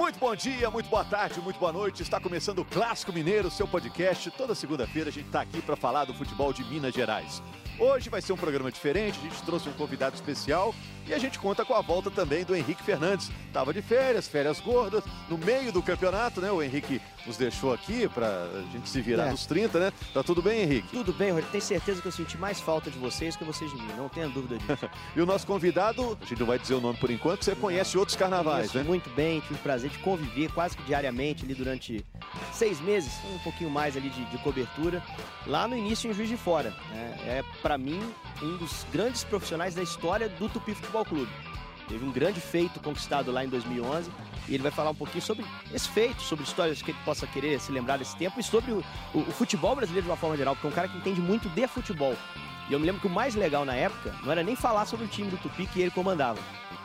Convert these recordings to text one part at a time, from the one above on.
Muito bom dia, muito boa tarde, muito boa noite. Está começando o Clássico Mineiro, seu podcast. Toda segunda-feira a gente está aqui para falar do futebol de Minas Gerais. Hoje vai ser um programa diferente, a gente trouxe um convidado especial e a gente conta com a volta também do Henrique Fernandes. Tava de férias, férias gordas, no meio do campeonato, né? O Henrique nos deixou aqui para a gente se virar é. nos 30, né? Tá tudo bem, Henrique? Tudo bem, Rogério. Tenho certeza que eu senti mais falta de vocês que vocês de mim, não tenha dúvida disso. e o nosso convidado, a gente não vai dizer o nome por enquanto, você conhece outros carnavais, né? Muito bem, tive o prazer de conviver quase que diariamente ali durante seis meses, um pouquinho mais ali de, de cobertura, lá no início em Juiz de Fora. Né? É, para mim, um dos grandes profissionais da história do Tupi Futebol Clube. Teve um grande feito conquistado lá em 2011 e ele vai falar um pouquinho sobre esse feito, sobre histórias que ele possa querer se lembrar desse tempo e sobre o, o, o futebol brasileiro de uma forma geral, porque é um cara que entende muito de futebol. E eu me lembro que o mais legal na época não era nem falar sobre o time do Tupi que ele comandava,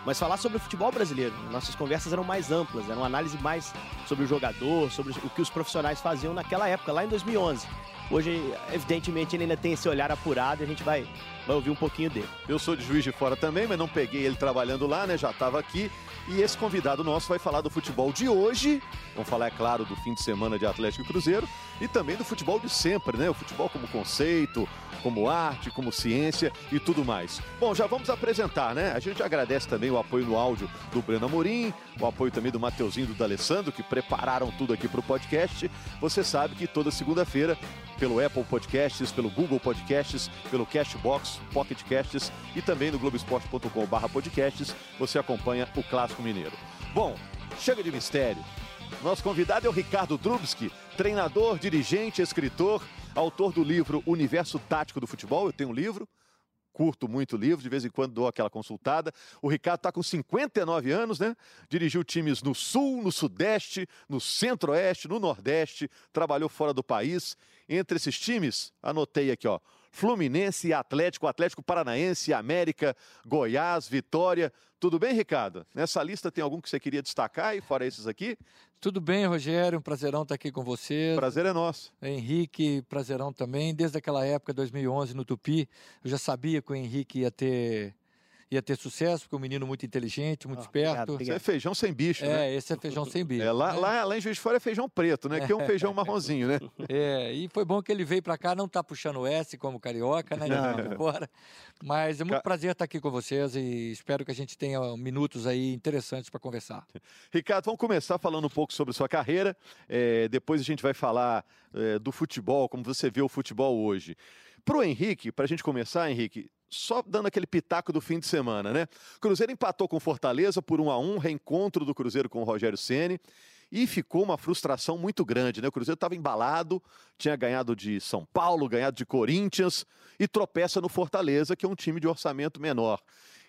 mas falar sobre o futebol brasileiro. Nossas conversas eram mais amplas, eram uma análise mais sobre o jogador, sobre o que os profissionais faziam naquela época, lá em 2011. Hoje, evidentemente, ele ainda tem esse olhar apurado e a gente vai, vai ouvir um pouquinho dele. Eu sou de Juiz de Fora também, mas não peguei ele trabalhando lá, né? Já estava aqui. E esse convidado nosso vai falar do futebol de hoje. Vamos falar, é claro, do fim de semana de Atlético e Cruzeiro. E também do futebol de sempre, né? O futebol como conceito, como arte, como ciência e tudo mais. Bom, já vamos apresentar, né? A gente agradece também o apoio no áudio do Breno Amorim, o apoio também do Mateuzinho e do D'Alessandro, que prepararam tudo aqui para o podcast. Você sabe que toda segunda-feira pelo Apple Podcasts, pelo Google Podcasts, pelo Cashbox, Pocket Casts e também no globesport.com/podcasts. Você acompanha o Clássico Mineiro. Bom, chega de mistério. Nosso convidado é o Ricardo Drubski, treinador, dirigente, escritor, autor do livro Universo Tático do Futebol. Eu tenho um livro curto muito livro, de vez em quando dou aquela consultada. O Ricardo está com 59 anos, né? Dirigiu times no Sul, no Sudeste, no Centro-Oeste, no Nordeste, trabalhou fora do país. Entre esses times, anotei aqui, ó. Fluminense e Atlético, Atlético Paranaense, América, Goiás, Vitória. Tudo bem, Ricardo? Nessa lista tem algum que você queria destacar e fora esses aqui? Tudo bem, Rogério. Um prazerão estar aqui com você. Prazer é nosso. Henrique, prazerão também. Desde aquela época, 2011, no Tupi, eu já sabia que o Henrique ia ter ia ter sucesso, porque é um menino muito inteligente, muito oh, esperto. Obrigado, obrigado. Esse é feijão sem bicho, é, né? É, esse é feijão sem bicho. É, lá, né? lá, lá em Juiz de Fora é feijão preto, né? Que é um feijão marronzinho, né? É, e foi bom que ele veio para cá, não tá puxando o S como carioca, né? Não. Fora. Mas é muito Ca... prazer estar aqui com vocês e espero que a gente tenha minutos aí interessantes para conversar. Ricardo, vamos começar falando um pouco sobre sua carreira. É, depois a gente vai falar é, do futebol, como você vê o futebol hoje. Para o Henrique, para a gente começar, Henrique, só dando aquele pitaco do fim de semana, né? Cruzeiro empatou com Fortaleza por 1 a 1 reencontro do Cruzeiro com o Rogério Ceni e ficou uma frustração muito grande, né? O Cruzeiro estava embalado, tinha ganhado de São Paulo, ganhado de Corinthians e tropeça no Fortaleza, que é um time de orçamento menor.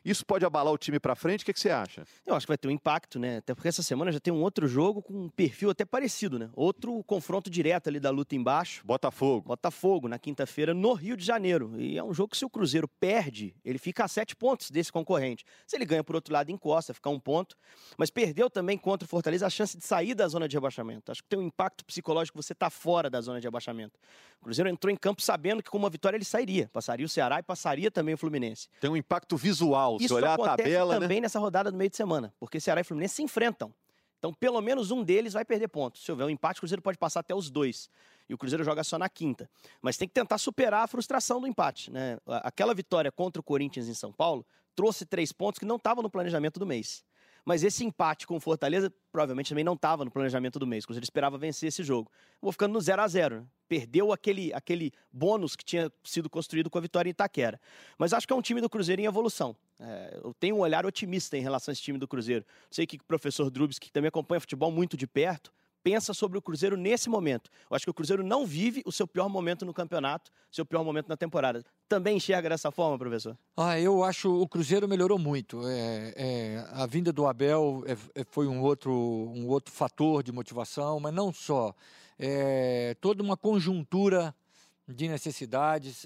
Isso pode abalar o time para frente? O que, que, você acha? Eu acho que vai ter um impacto, né? Até porque essa semana já tem um outro jogo com um perfil até parecido, né? Outro confronto direto ali da luta embaixo. Botafogo. Botafogo, na quinta-feira, no Rio de Janeiro. E é um jogo que se o Cruzeiro perde, ele fica a sete pontos desse concorrente. Se ele ganha por outro lado, encosta, fica um ponto. Mas perdeu também contra o Fortaleza a chance de sair da zona de rebaixamento. Acho que tem um impacto psicológico você tá fora da zona de rebaixamento. O Cruzeiro entrou em campo sabendo que com uma vitória ele sairia. Passaria o Ceará e passaria também o Fluminense. Tem um impacto visual se Isso olhar a tabela, né? também né? nessa rodada do meio de semana, porque Ceará e Fluminense se enfrentam. Então, pelo menos um deles vai perder pontos. Se houver um empate, o Cruzeiro pode passar até os dois. E o Cruzeiro joga só na quinta. Mas tem que tentar superar a frustração do empate. Né? Aquela vitória contra o Corinthians em São Paulo trouxe três pontos que não estavam no planejamento do mês. Mas esse empate com o Fortaleza provavelmente também não estava no planejamento do mês. O Cruzeiro esperava vencer esse jogo. Vou ficando no 0 a 0 né? Perdeu aquele, aquele bônus que tinha sido construído com a vitória em Itaquera. Mas acho que é um time do Cruzeiro em evolução. É, eu tenho um olhar otimista em relação a esse time do Cruzeiro. Sei que o professor Drubs, que também acompanha futebol muito de perto, pensa sobre o Cruzeiro nesse momento. Eu acho que o Cruzeiro não vive o seu pior momento no campeonato, seu pior momento na temporada. Também enxerga dessa forma, professor? Ah, eu acho o Cruzeiro melhorou muito. É, é, a vinda do Abel é, é, foi um outro, um outro fator de motivação, mas não só. É, toda uma conjuntura de necessidades.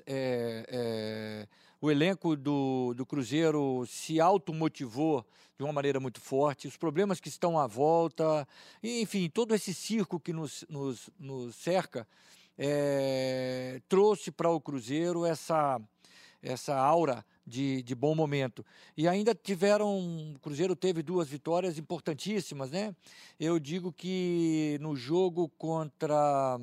O elenco do, do Cruzeiro se automotivou de uma maneira muito forte, os problemas que estão à volta, enfim, todo esse circo que nos, nos, nos cerca é, trouxe para o Cruzeiro essa, essa aura de, de bom momento. E ainda tiveram. O Cruzeiro teve duas vitórias importantíssimas, né? Eu digo que no jogo contra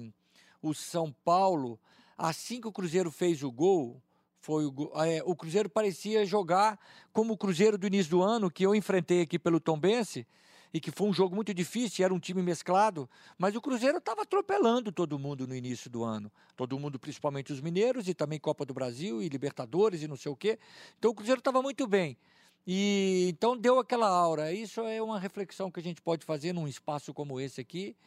o São Paulo, assim que o Cruzeiro fez o gol, foi o, é, o Cruzeiro parecia jogar como o Cruzeiro do início do ano, que eu enfrentei aqui pelo Tombense, e que foi um jogo muito difícil, era um time mesclado, mas o Cruzeiro estava atropelando todo mundo no início do ano. Todo mundo, principalmente os mineiros, e também Copa do Brasil, e Libertadores, e não sei o quê. Então o Cruzeiro estava muito bem. E então deu aquela aura. Isso é uma reflexão que a gente pode fazer num espaço como esse aqui.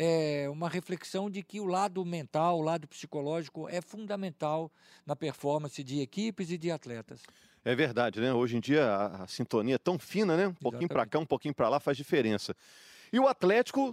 É uma reflexão de que o lado mental, o lado psicológico é fundamental na performance de equipes e de atletas. É verdade, né? Hoje em dia a, a sintonia é tão fina, né? Um pouquinho para cá, um pouquinho para lá faz diferença. E o Atlético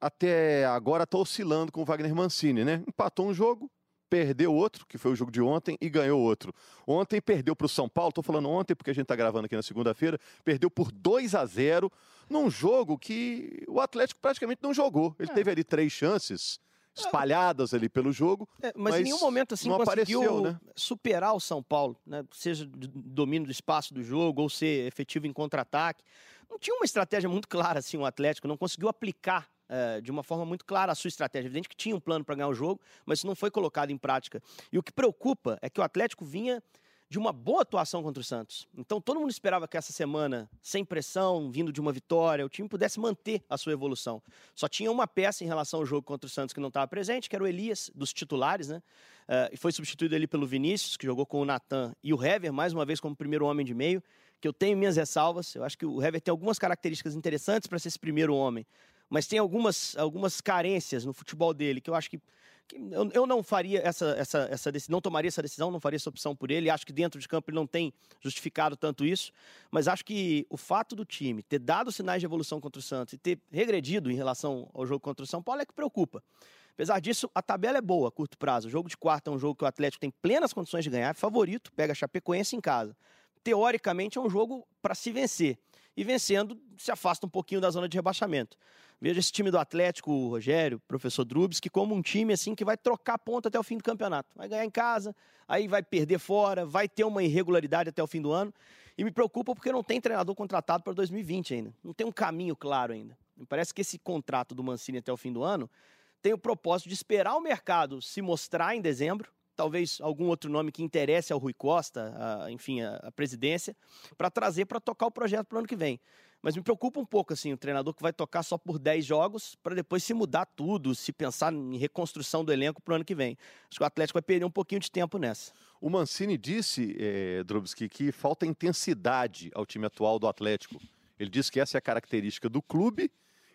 até agora está oscilando com o Wagner Mancini, né? Empatou um jogo, perdeu outro, que foi o jogo de ontem, e ganhou outro. Ontem perdeu para o São Paulo, estou falando ontem porque a gente está gravando aqui na segunda-feira, perdeu por 2 a 0 num jogo que o Atlético praticamente não jogou. Ele é. teve ali três chances espalhadas ali pelo jogo. É, mas, mas, em nenhum momento assim conseguiu apareceu, né? superar o São Paulo, né? seja domínio do espaço do jogo ou ser efetivo em contra-ataque. Não tinha uma estratégia muito clara assim o Atlético, não conseguiu aplicar é, de uma forma muito clara a sua estratégia. Evidente que tinha um plano para ganhar o jogo, mas isso não foi colocado em prática. E o que preocupa é que o Atlético vinha de uma boa atuação contra o Santos. Então todo mundo esperava que essa semana, sem pressão, vindo de uma vitória, o time pudesse manter a sua evolução. Só tinha uma peça em relação ao jogo contra o Santos que não estava presente, que era o Elias, dos titulares, né? Uh, e foi substituído ali pelo Vinícius, que jogou com o Natan, e o Hever, mais uma vez, como primeiro homem de meio, que eu tenho minhas ressalvas. Eu acho que o Hever tem algumas características interessantes para ser esse primeiro homem, mas tem algumas, algumas carências no futebol dele que eu acho que eu, eu não faria essa, essa, essa decisão, não tomaria essa decisão, não faria essa opção por ele. Acho que dentro de campo ele não tem justificado tanto isso, mas acho que o fato do time ter dado sinais de evolução contra o Santos e ter regredido em relação ao jogo contra o São Paulo é que preocupa. Apesar disso, a tabela é boa a curto prazo. O jogo de quarta é um jogo que o Atlético tem plenas condições de ganhar, é favorito, pega a Chapecoense em casa. Teoricamente é um jogo para se vencer. E vencendo, se afasta um pouquinho da zona de rebaixamento. Vejo esse time do Atlético, o Rogério, o professor que como um time assim que vai trocar ponto até o fim do campeonato. Vai ganhar em casa, aí vai perder fora, vai ter uma irregularidade até o fim do ano. E me preocupa porque não tem treinador contratado para 2020 ainda. Não tem um caminho claro ainda. Me parece que esse contrato do Mancini até o fim do ano tem o propósito de esperar o mercado se mostrar em dezembro, talvez algum outro nome que interesse ao Rui Costa, a, enfim, a, a presidência, para trazer para tocar o projeto para o ano que vem. Mas me preocupa um pouco, assim, o treinador que vai tocar só por 10 jogos para depois se mudar tudo, se pensar em reconstrução do elenco para o ano que vem. Acho que o Atlético vai perder um pouquinho de tempo nessa. O Mancini disse, é, que falta intensidade ao time atual do Atlético. Ele disse que essa é a característica do clube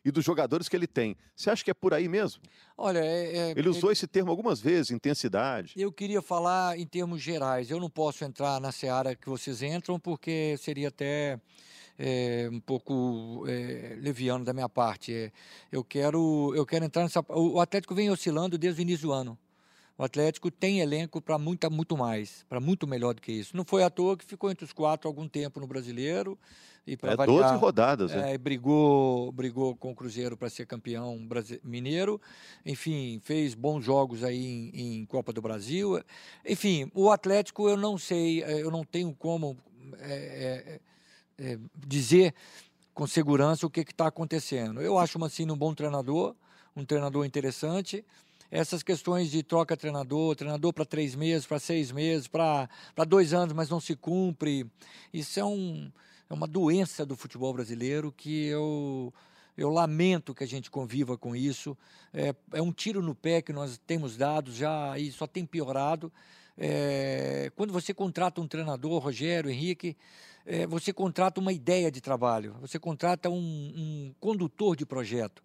e dos jogadores que ele tem. Você acha que é por aí mesmo? Olha, é, é, ele usou é, esse termo algumas vezes, intensidade. Eu queria falar em termos gerais. Eu não posso entrar na seara que vocês entram, porque seria até é, um pouco é, leviano da minha parte. É, eu quero eu quero entrar nessa. O Atlético vem oscilando desde o início do ano. O Atlético tem elenco para muito, muito mais, para muito melhor do que isso. Não foi à toa que ficou entre os quatro algum tempo no Brasileiro. E é, variar, 12 rodadas. É, é. brigou, brigou com o Cruzeiro para ser campeão mineiro. Enfim, fez bons jogos aí em, em, Copa do Brasil. Enfim, o Atlético eu não sei, é, eu não tenho como é, é, é, dizer com segurança o que está acontecendo. Eu acho o Mancini um bom treinador, um treinador interessante. Essas questões de troca treinador, treinador para três meses, para seis meses, para dois anos, mas não se cumpre, isso é, um, é uma doença do futebol brasileiro que eu, eu lamento que a gente conviva com isso. É, é um tiro no pé que nós temos dado já e só tem piorado. É, quando você contrata um treinador, Rogério, Henrique, é, você contrata uma ideia de trabalho, você contrata um, um condutor de projeto.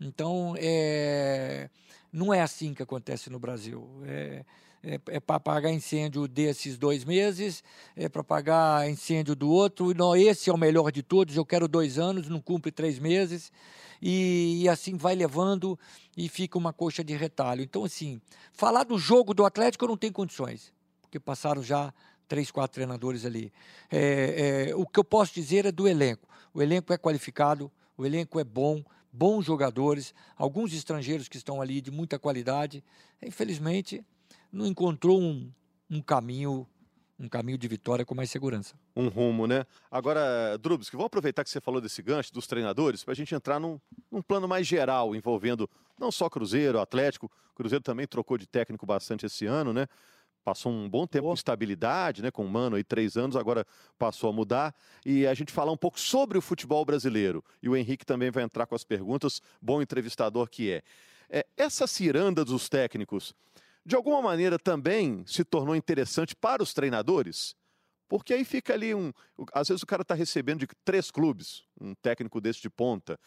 Então, é, não é assim que acontece no Brasil. É, é, é para pagar incêndio desses dois meses, é para pagar incêndio do outro. Não, esse é o melhor de todos. Eu quero dois anos, não cumpre três meses. E, e, assim vai levando e fica uma coxa de retalho. Então, assim, falar do jogo do Atlético eu não tenho condições, porque passaram já três, quatro treinadores ali. É, é, o que eu posso dizer é do elenco. O elenco é qualificado, o elenco é bom, bons jogadores, alguns estrangeiros que estão ali de muita qualidade. Infelizmente, não encontrou um, um caminho um caminho de vitória com mais segurança. Um rumo, né? Agora, Drubski, vamos aproveitar que você falou desse gancho dos treinadores para a gente entrar num, num, plano mais geral, envolvendo não só Cruzeiro, Atlético. Cruzeiro também trocou de técnico bastante esse ano, né? Passou um bom tempo de estabilidade, né? Com o Mano aí, três anos, agora passou a mudar. E a gente falar um pouco sobre o futebol brasileiro. E o Henrique também vai entrar com as perguntas, bom entrevistador que é. é essa ciranda dos técnicos de alguma maneira também se tornou interessante para os treinadores? Porque aí fica ali um. Às vezes o cara está recebendo de três clubes, um técnico desse de ponta.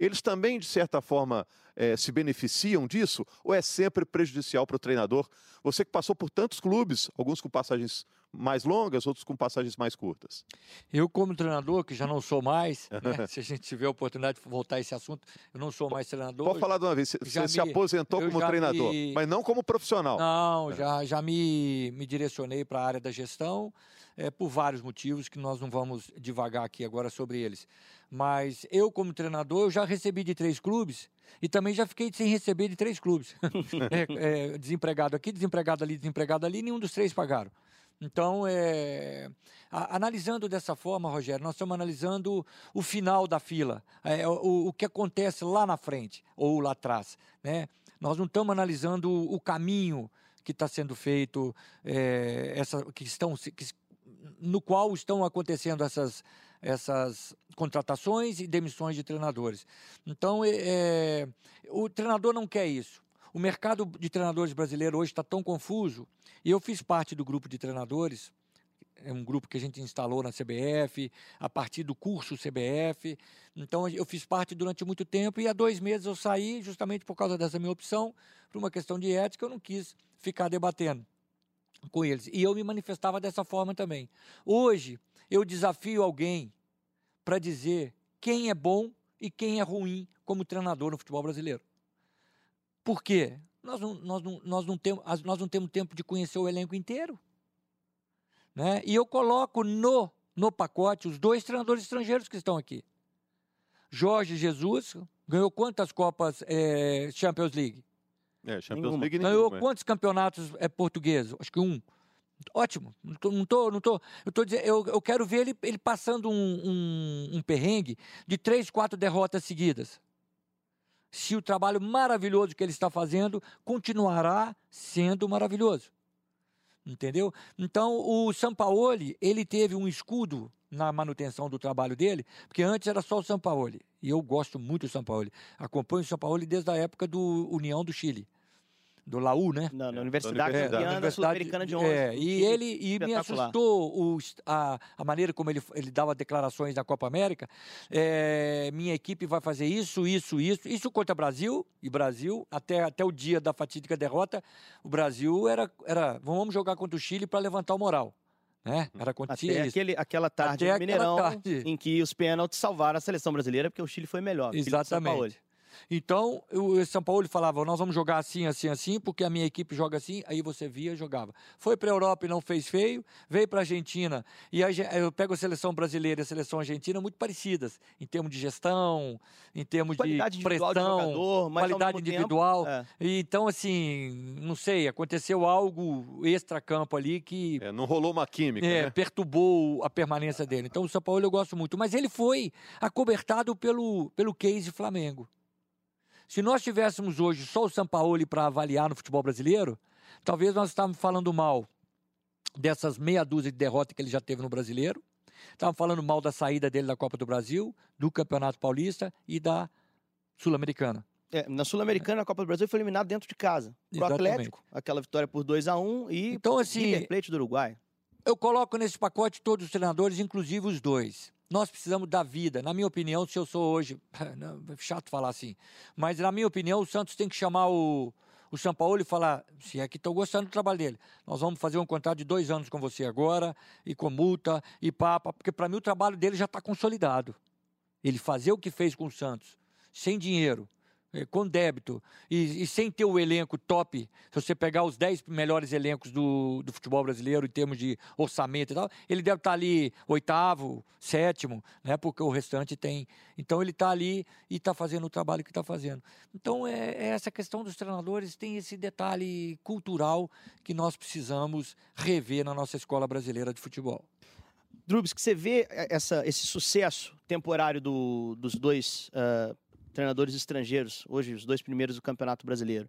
Eles também, de certa forma, é, se beneficiam disso? Ou é sempre prejudicial para o treinador? Você que passou por tantos clubes, alguns com passagens mais longas, outros com passagens mais curtas. Eu, como treinador, que já não sou mais, né, se a gente tiver a oportunidade de voltar a esse assunto, eu não sou mais treinador. Pode falar de uma vez, você me, se aposentou como treinador, me... mas não como profissional. Não, é. já, já me, me direcionei para a área da gestão, é, por vários motivos que nós não vamos devagar aqui agora sobre eles. Mas eu, como treinador, eu já recebi de três clubes e também já fiquei sem receber de três clubes. é, é, desempregado aqui, desempregado ali, desempregado ali, nenhum dos três pagaram. Então, é, a, analisando dessa forma, Rogério, nós estamos analisando o final da fila, é, o, o, que acontece lá na frente ou lá atrás. Né? Nós não estamos analisando o, caminho que está sendo feito, é, essa, que estão, que, no qual estão acontecendo essas, essas contratações e demissões de treinadores. Então, é, o treinador não quer isso. O mercado de treinadores brasileiro hoje está tão confuso, e eu fiz parte do grupo de treinadores, é um grupo que a gente instalou na CBF, a partir do curso CBF. Então, eu fiz parte durante muito tempo, e há dois meses eu saí, justamente por causa dessa minha opção, por uma questão de ética, eu não quis ficar debatendo com eles. E eu me manifestava dessa forma também. Hoje, eu desafio alguém para dizer quem é bom e quem é ruim como treinador no futebol brasileiro. Por quê? Nós não, nós não, nós não, temos, nós não temos tempo de conhecer o elenco inteiro. Né? E eu coloco no, no pacote os dois treinadores estrangeiros que estão aqui. Jorge Jesus ganhou quantas Copas é, Champions League? É, Champions League Ganhou quantos campeonatos é, portugueses? Acho que um. Ótimo. Não tô, não tô, não tô, eu, tô dizendo, eu, eu quero ver ele, ele passando um, um, um perrengue de três, quatro derrotas seguidas. Se o trabalho maravilhoso que ele está fazendo continuará sendo maravilhoso. Entendeu? Então, o Sampaoli, ele teve um escudo na manutenção do trabalho dele, porque antes era só o Sampaoli. E eu gosto muito do Sampaoli. Acompanho o Sampaoli desde a época do União do Chile do Laú, né? Na, na Universidade Campeana Sul-Americana de 11. É, e ele e me assustou o, a, a maneira como ele, ele dava declarações na Copa América. É, minha equipe vai fazer isso, isso, isso. Isso contra o Brasil, e Brasil, até, até o dia da fatídica derrota, o Brasil era, era vamos jogar contra o Chile para levantar o moral. Né? Era acontecia Até aquele, aquela tarde Até no Mineirão, tarde. em que os pênaltis salvaram a seleção brasileira, porque o Chile foi melhor. Exatamente. Então, o São Paulo falava: nós vamos jogar assim, assim, assim, porque a minha equipe joga assim. Aí você via e jogava. Foi para a Europa e não fez feio, veio para a Argentina. E aí eu pego a seleção brasileira e a seleção argentina muito parecidas, em termos de gestão, em termos qualidade de pressão, de jogador, qualidade individual. Tempo, é. e, então, assim, não sei, aconteceu algo extra-campo ali que. É, não rolou uma química. É, né? perturbou a permanência dele. Então, o São Paulo eu gosto muito. Mas ele foi acobertado pelo, pelo case Flamengo. Se nós tivéssemos hoje só o Sampaoli para avaliar no futebol brasileiro, talvez nós estávamos falando mal dessas meia dúzia de derrotas que ele já teve no brasileiro. Estávamos falando mal da saída dele da Copa do Brasil, do Campeonato Paulista e da Sul-Americana. É, na Sul-Americana, a Copa do Brasil foi eliminado dentro de casa. Pro Atlético, aquela vitória por 2 a 1 um, e então, assim, River Plate do Uruguai. Eu coloco nesse pacote todos os treinadores, inclusive os dois. Nós precisamos da vida. Na minha opinião, se eu sou hoje. É chato falar assim. Mas, na minha opinião, o Santos tem que chamar o, o São Paulo e falar: se é que estou gostando do trabalho dele, nós vamos fazer um contrato de dois anos com você agora, e com multa, e papa, porque para mim o trabalho dele já está consolidado. Ele fazer o que fez com o Santos, sem dinheiro, com débito e, e, sem ter o elenco top, se você pegar os 10 melhores elencos do, do futebol brasileiro em termos de orçamento e tal, ele deve estar ali oitavo, sétimo, né? Porque o restante tem. Então ele está ali e está fazendo o trabalho que está fazendo. Então é, é, essa questão dos treinadores tem esse detalhe cultural que nós precisamos rever na nossa escola brasileira de futebol. Drubs, que você vê essa, esse sucesso temporário do, dos dois uh, treinadores estrangeiros, hoje os dois primeiros do Campeonato Brasileiro.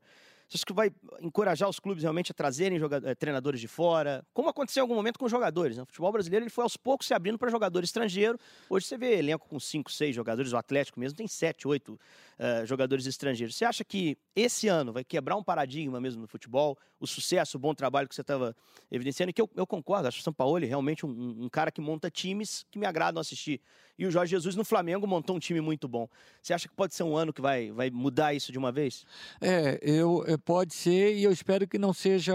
Você acha que vai encorajar os clubes realmente a trazerem é, treinadores de fora? Como aconteceu em algum momento com jogadores? Né? O futebol brasileiro ele foi aos poucos se abrindo para jogador estrangeiro. Hoje você vê elenco com cinco, seis jogadores, o Atlético mesmo tem sete, oito uh, jogadores estrangeiros. Você acha que esse ano vai quebrar um paradigma mesmo no futebol? O sucesso, o bom trabalho que você estava evidenciando, que eu, eu, concordo, acho que o São Paulo é realmente um, um cara que monta times que me agradam assistir. E o Jorge Jesus no Flamengo montou um time muito bom. Você acha que pode ser um ano que vai, vai mudar isso de uma vez? É, eu, é, pode ser e eu espero que não seja.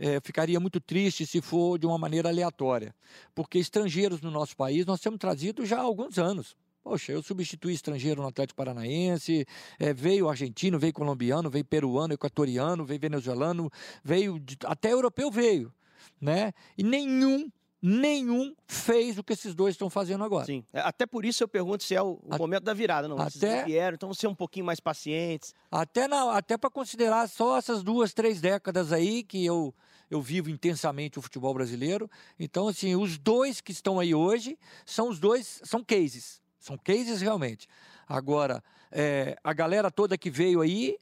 É, ficaria muito triste se for de uma maneira aleatória, porque estrangeiros no nosso país nós temos trazido já há alguns anos. Poxa, eu substituí estrangeiro no Atlético Paranaense, é, veio argentino, veio colombiano, veio peruano, equatoriano, veio venezuelano, veio de, até europeu veio, né? E nenhum nenhum fez o que esses dois estão fazendo agora. Sim. É, até por isso eu pergunto se é o, o momento da virada, não? Até vieram, então ser um pouquinho mais pacientes. Até até para considerar só essas duas, três décadas aí que eu eu vivo intensamente o futebol brasileiro. Então assim, os dois que estão aí hoje são os dois são cases, são cases realmente. Agora é, a galera toda que veio aí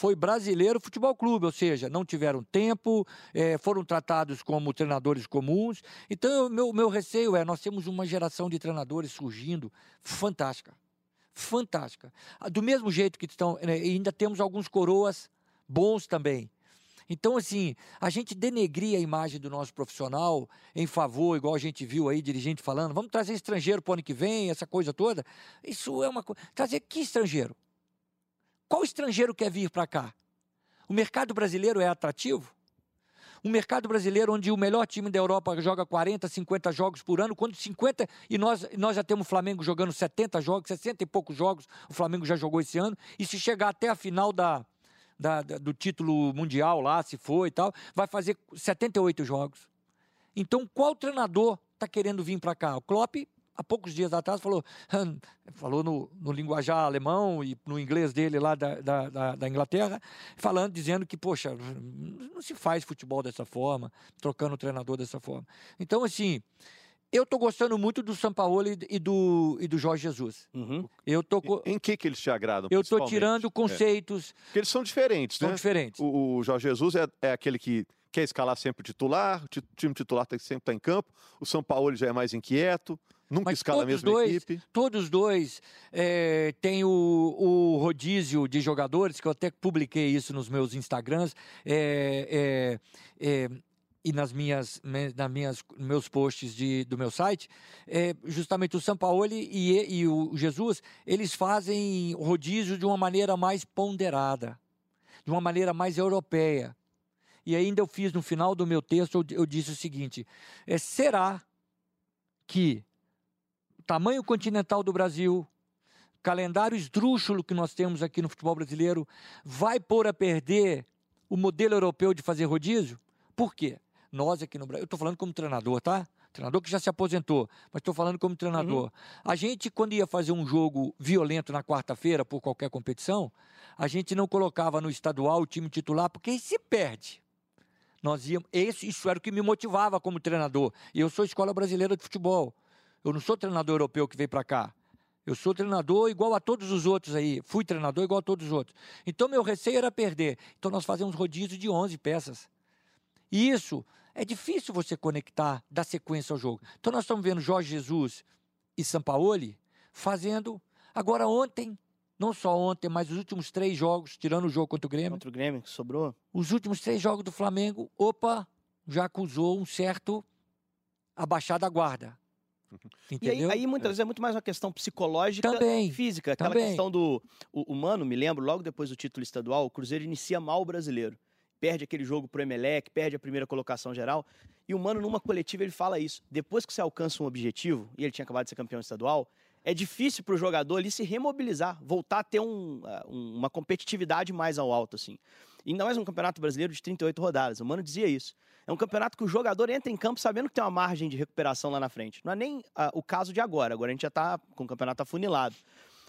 foi Brasileiro Futebol Clube, ou seja, não tiveram tempo, é, foram tratados como treinadores comuns. Então, meu, meu receio é: nós temos uma geração de treinadores surgindo fantástica. Fantástica. Ah, do mesmo jeito que estão, né, ainda temos alguns coroas bons também. Então, assim, a gente denegria a imagem do nosso profissional em favor, igual a gente viu aí, dirigente falando, vamos trazer estrangeiro para o ano que vem, essa coisa toda. Isso é uma coisa. Trazer que estrangeiro? Qual estrangeiro quer vir para cá? O mercado brasileiro é atrativo? Um mercado brasileiro onde o melhor time da Europa joga 40, 50 jogos por ano, quando 50 e nós, nós já temos o Flamengo jogando 70 jogos, 60 e poucos jogos, o Flamengo já jogou esse ano, e se chegar até a final da, da, da do título mundial lá, se for e tal, vai fazer 78 jogos. Então, qual treinador está querendo vir para cá? O Klopp há poucos dias atrás, falou, falou no, no linguajar alemão e no inglês dele lá da, da, da, Inglaterra, falando, dizendo que, poxa, não se faz futebol dessa forma, trocando o treinador dessa forma. Então, assim, eu estou gostando muito do Sampaoli e do, e do Jorge Jesus. Uhum. Eu tô, em que, que eles te agradam? Eu estou tirando é. conceitos. É. Porque eles são diferentes, são né? São diferentes. O, o Jorge Jesus é, é aquele que quer escalar sempre o titular, o time titular tem que sempre estar em campo. O São Paulo já é mais inquieto. Nunca Mas escala a mesma dois, equipe. Todos dois é, têm o, o, rodízio de jogadores, que eu até publiquei isso nos meus Instagrams é, é, é e nas minhas, nas minhas meus posts de, do meu site. É, justamente o Sampaoli e, e o Jesus, eles fazem rodízio de uma maneira mais ponderada, de uma maneira mais europeia. E ainda eu fiz no final do meu texto, eu, eu disse o seguinte: é, será que tamanho continental do Brasil, calendário esdrúxulo que nós temos aqui no futebol brasileiro, vai pôr a perder o modelo europeu de fazer rodízio? Por quê? Nós aqui no Brasil, eu estou falando como treinador, tá? Treinador que já se aposentou, mas estou falando como treinador. Uhum. A gente, quando ia fazer um jogo violento na quarta-feira por qualquer competição, a gente não colocava no estadual o time titular, porque se perde. Nós íamos, esse, isso era o que me motivava como treinador. E eu sou escola brasileira de futebol. Eu não sou treinador europeu que veio para cá. Eu sou treinador igual a todos os outros aí. Fui treinador igual a todos os outros. Então, meu receio era perder. Então, nós fazemos rodízio de 11 peças. E isso é difícil você conectar, dar sequência ao jogo. Então, nós estamos vendo Jorge Jesus e Sampaoli fazendo. Agora, ontem, não só ontem, mas os últimos três jogos, tirando o jogo contra o Grêmio. Contra o Grêmio, que sobrou. Os últimos três jogos do Flamengo, opa, já acusou um certo abaixar da guarda. Entendeu? E aí, aí, muitas é. vezes é muito mais uma questão psicológica também, e física. Aquela também. questão do o, humano, me lembro, logo depois do título estadual, o Cruzeiro inicia mal o brasileiro. Perde aquele jogo pro Emelec, perde a primeira colocação geral. E o Mano, numa coletiva, ele fala isso. Depois que você alcança um objetivo, e ele tinha acabado de ser campeão estadual, é difícil para o jogador ali se remobilizar, voltar a ter um, uma competitividade mais ao alto, assim. E ainda mais um campeonato brasileiro de 38 rodadas. O Mano dizia isso. É um campeonato que o jogador entra em campo sabendo que tem uma margem de recuperação lá na frente. Não é nem uh, o caso de agora. Agora a gente já está com o campeonato afunilado.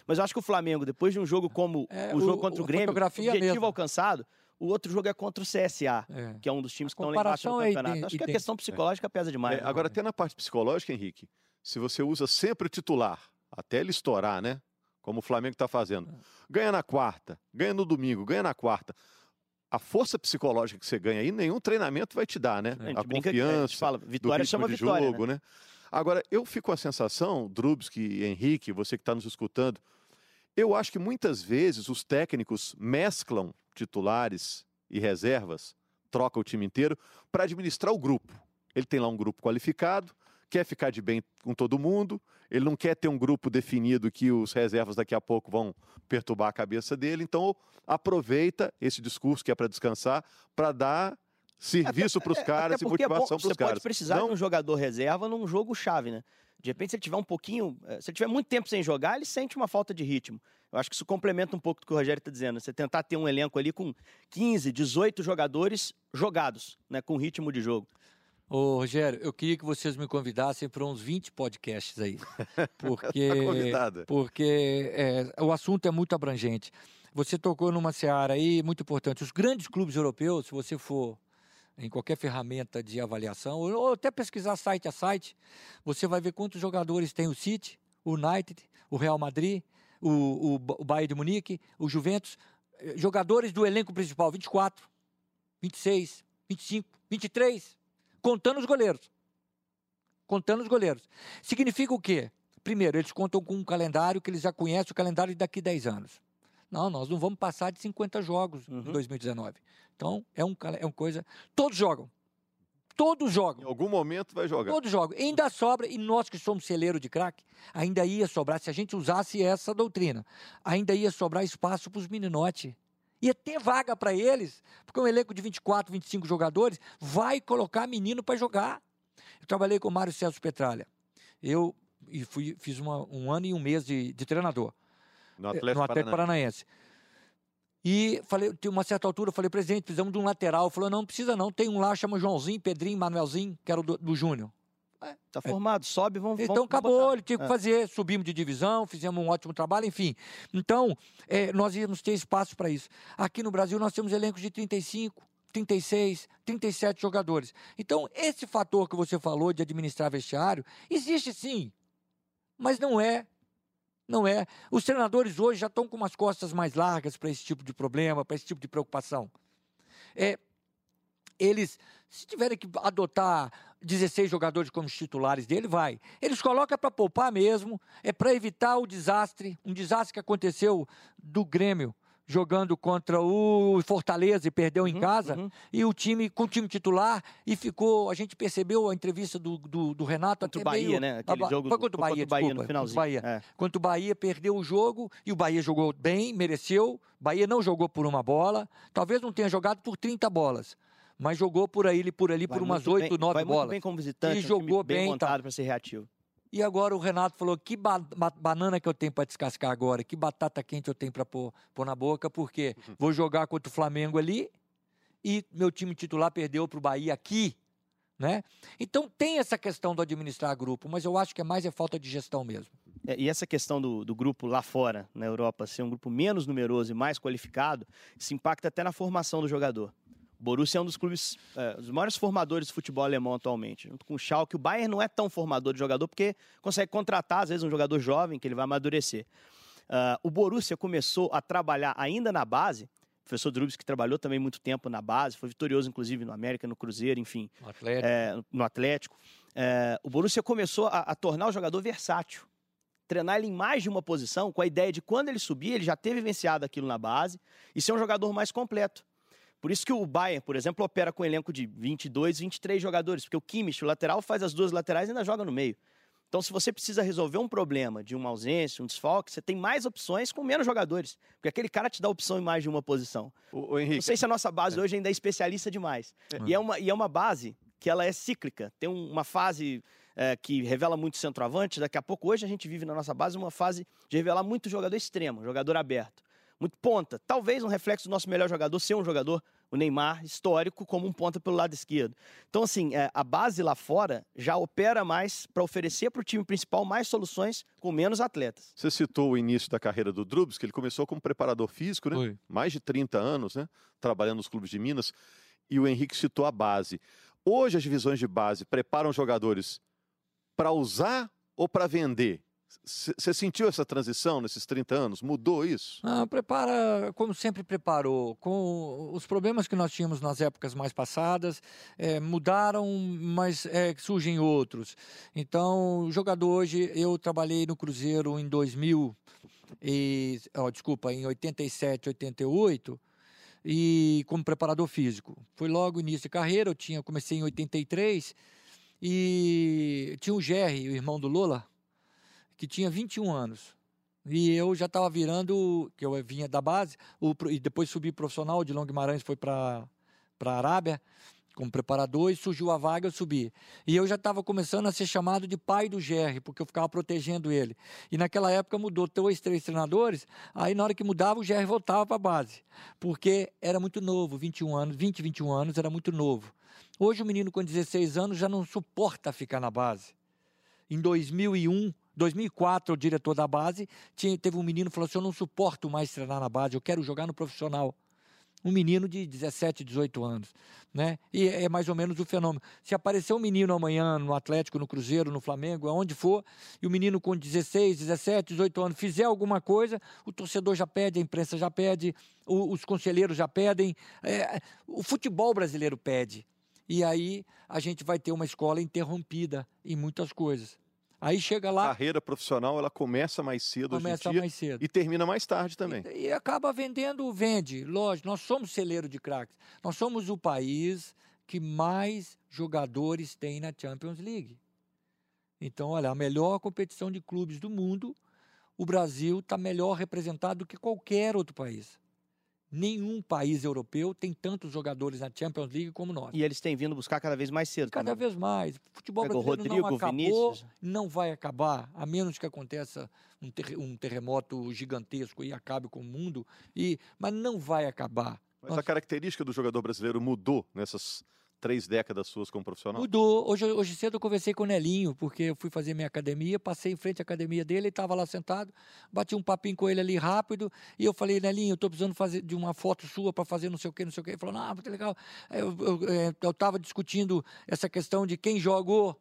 Mas eu acho que o Flamengo, depois de um jogo como é, o jogo o, contra o, Grêmio, objetivo mesmo. alcançado, o outro jogo é contra o CSA, é. que é um dos times que estão lá embaixo no é campeonato. É acho que a questão psicológica pesa demais. É, agora, até na parte psicológica, Henrique, se você usa sempre o titular, até ele estourar, né? Como o Flamengo está fazendo. É. Ganha na quarta, ganha no domingo, ganha na quarta a força psicológica que você ganha aí, nenhum treinamento vai te dar, né? A, a confiança, a fala, vitória do chama de vitória, jogo, né? né? Agora, eu fico com a sensação, Drubski, Henrique, você que está nos escutando, eu acho que muitas vezes os técnicos mesclam titulares e reservas, troca o time inteiro, para administrar o grupo. Ele tem lá um grupo qualificado, quer ficar de bem com todo mundo, ele não quer ter um grupo definido que os reservas daqui a pouco vão perturbar a cabeça dele, então aproveita esse discurso que é para descansar, para dar serviço para os caras e motivação para os caras. Você pode precisar não... de um jogador reserva num jogo chave, né? De repente, se ele tiver um pouquinho. Eh, se ele tiver muito tempo sem jogar, ele sente uma falta de ritmo. Eu acho que isso complementa um pouco do que o Rogério está dizendo. Você tentar ter um elenco ali com 15, 18 jogadores jogados, né? Com ritmo de jogo. Ô, Rogério, eu queria que vocês me convidassem para uns 20 podcasts aí. Porque, tá porque é, o assunto é muito abrangente. Você tocou numa seara aí muito importante. Os grandes clubes europeus, se você for em qualquer ferramenta de avaliação, ou até pesquisar site a site, você vai ver quantos jogadores tem o City, o United, o Real Madrid, o, o, o Bayern de Munique, o Juventus. Eh, jogadores do elenco principal, 24, 26, 25, 23 contando os goleiros. Contando os goleiros. Significa o quê? Primeiro, eles contam com um calendário que eles já conhecem, o calendário de daqui a 10 anos. Não, nós não vamos passar de 50 jogos uhum. em 2019. Então, é, um, é uma coisa. Todos jogam. Todos jogam. Em algum momento vai jogar. Todos jogam. E ainda sobra, e nós que somos celeiro de craque, ainda ia sobrar, se a gente usasse essa doutrina, ainda ia sobrar espaço para os meninotes ia ter vaga para eles, porque um elenco de 24, 25 jogadores vai colocar menino para jogar. Eu trabalhei com o Mário Celso Petralha. Eu e fui, fiz uma, um ano e um mês de, de treinador no eh, Atlético, no Atlético Paranaense. E falei, tem uma certa altura, eu falei, presidente, precisamos de um lateral. Ele falou, não, não precisa não, tem um lá, chama Joãozinho, Pedrinho, Manuelzinho, que era do, do Júnior. É, tá formado, é. sobe, vamos Então vamos, acabou, vamos ele tinha que é. fazer, subimos de divisão, fizemos um ótimo trabalho, enfim. Então, é, nós íamos ter espaço para isso. Aqui no Brasil nós temos elencos de 35, 36, 37 jogadores. Então, esse fator que você falou de administrar vestiário, existe sim, mas não é. Não é. Os treinadores hoje já estão com umas costas mais largas para esse tipo de problema, para esse tipo de preocupação. É, eles, se tiverem que adotar 16 jogadores como titulares dele, vai. Eles colocam para poupar mesmo, é para evitar o desastre, um desastre que aconteceu do Grêmio jogando contra o Fortaleza e perdeu uhum, em casa, uhum. e o time com o time titular, e ficou, a gente percebeu a entrevista do, do, do Renato contra o Bahia, meio, né? Aquele jogo foi contra o Bahia, contra o Bahia no finalzinho. Bahia. É. Contra o Bahia, perdeu o jogo, e o Bahia jogou bem, mereceu, Bahia não jogou por uma bola, talvez não tenha jogado por 30 bolas, mas jogou por aí, por ali, vai por umas oito, nove bolas. Bem como visitante, e jogou bem, bem montado tá. para ser reativo. E agora o Renato falou: que ba banana que eu tenho para descascar agora, que batata quente eu tenho para pôr, pôr, na boca, porque uhum. vou jogar contra o Flamengo ali e meu time titular perdeu para o Bahia aqui. Né? Então tem essa questão do administrar grupo, mas eu acho que é mais é falta de gestão mesmo. É, e essa questão do, do, grupo lá fora, na Europa, ser um grupo menos numeroso e mais qualificado, isso impacta até na formação do jogador. Borussia é um dos clubes, é, os maiores formadores de futebol alemão atualmente. Junto com o Schalke, o Bayern não é tão formador de jogador porque consegue contratar, às vezes, um jogador jovem que ele vai amadurecer. Uh, o Borussia começou a trabalhar ainda na base, o professor Drubs, que trabalhou também muito tempo na base, foi vitorioso, inclusive, no América, no Cruzeiro, enfim. No Atlético. É, no Atlético. É, o Borussia começou a, a tornar o jogador versátil treinar ele em mais de uma posição, com a ideia de quando ele subir, ele já ter vivenciado aquilo na base e ser um jogador mais completo. Por isso que o Bayern, por exemplo, opera com um elenco de 22, 23 jogadores, porque o Kimmich, o lateral, faz as duas laterais e ainda joga no meio. Então, se você precisa resolver um problema de uma ausência, um desfalque, você tem mais opções com menos jogadores. Porque aquele cara te dá opção em mais de uma posição. O, o Henrique, Não sei se a nossa base é. hoje ainda é especialista demais. É. E, é uma, e é uma base que ela é cíclica. Tem uma fase é, que revela muito centroavante. Daqui a pouco, hoje, a gente vive na nossa base uma fase de revelar muito jogador extremo, jogador aberto. Muito ponta. Talvez um reflexo do nosso melhor jogador ser um jogador, o Neymar, histórico, como um ponta pelo lado esquerdo. Então, assim, é, a base lá fora já opera mais para oferecer para o time principal mais soluções com menos atletas. Você citou o início da carreira do Drubs, que ele começou como preparador físico, né? Foi. Mais de 30 anos, né? Trabalhando nos clubes de Minas. E o Henrique citou a base. Hoje as divisões de base preparam jogadores para usar ou para vender? Você sentiu essa transição nesses 30 anos? Mudou isso? Ah, prepara como sempre preparou. Com os problemas que nós tínhamos nas épocas mais passadas, eh, mudaram, mas eh, surgem outros. Então, jogador hoje, eu trabalhei no Cruzeiro em 2000, e, desculpa, em 87, 88, e como preparador físico. Foi logo início de carreira, eu tinha, comecei em 83, e tinha o Jerry, o irmão do Lola, que tinha 21 anos. E eu já estava virando, que eu vinha da base, o, e depois subi profissional, o Dilon Guimarães foi para a Arábia como preparador e surgiu a vaga, eu subi. E eu já estava começando a ser chamado de pai do GR, porque eu ficava protegendo ele. E naquela época mudou dois, três treinadores, aí na hora que mudava o GR voltava para a base, porque era muito novo, 21 anos, 20, 21 anos, era muito novo. Hoje o menino com 16 anos já não suporta ficar na base. Em 2001, 2004, o diretor da base tinha, teve um menino que falou assim: Eu não suporto mais treinar na base, eu quero jogar no profissional. Um menino de 17, 18 anos. Né? E é mais ou menos o fenômeno. Se aparecer um menino amanhã no Atlético, no Cruzeiro, no Flamengo, aonde for, e o menino com 16, 17, 18 anos fizer alguma coisa, o torcedor já pede, a imprensa já pede, o, os conselheiros já pedem, é, o futebol brasileiro pede. E aí a gente vai ter uma escola interrompida em muitas coisas. Aí chega lá. A carreira profissional ela começa mais cedo começa hoje em mais cedo. e termina mais tarde também. E, e acaba vendendo, vende. Lógico, nós somos celeiro de craques. Nós somos o país que mais jogadores tem na Champions League. Então, olha, a melhor competição de clubes do mundo, o Brasil está melhor representado do que qualquer outro país. Nenhum país europeu tem tantos jogadores na Champions League como nós. E eles têm vindo buscar cada vez mais cedo. Cada também. vez mais. O futebol Pega o brasileiro não Rodrigo, acabou, Vinícius. não vai acabar, a menos que aconteça um, ter- um terremoto gigantesco e acabe com o mundo. E, mas não vai acabar. Mas Nós- a característica do jogador brasileiro mudou nessas três décadas suas como profissional? Mudou. Hoje, hoje cedo eu conversei com o Nelinho, porque eu fui fazer minha academia, passei em frente à academia dele, ele estava lá sentado, bati um papinho com ele ali rápido, e eu falei, Nelinho, eu estou precisando fazer de uma foto sua para fazer não sei o que, não sei o que. Ele falou, não, muito legal. Eu estava discutindo essa questão de quem jogou,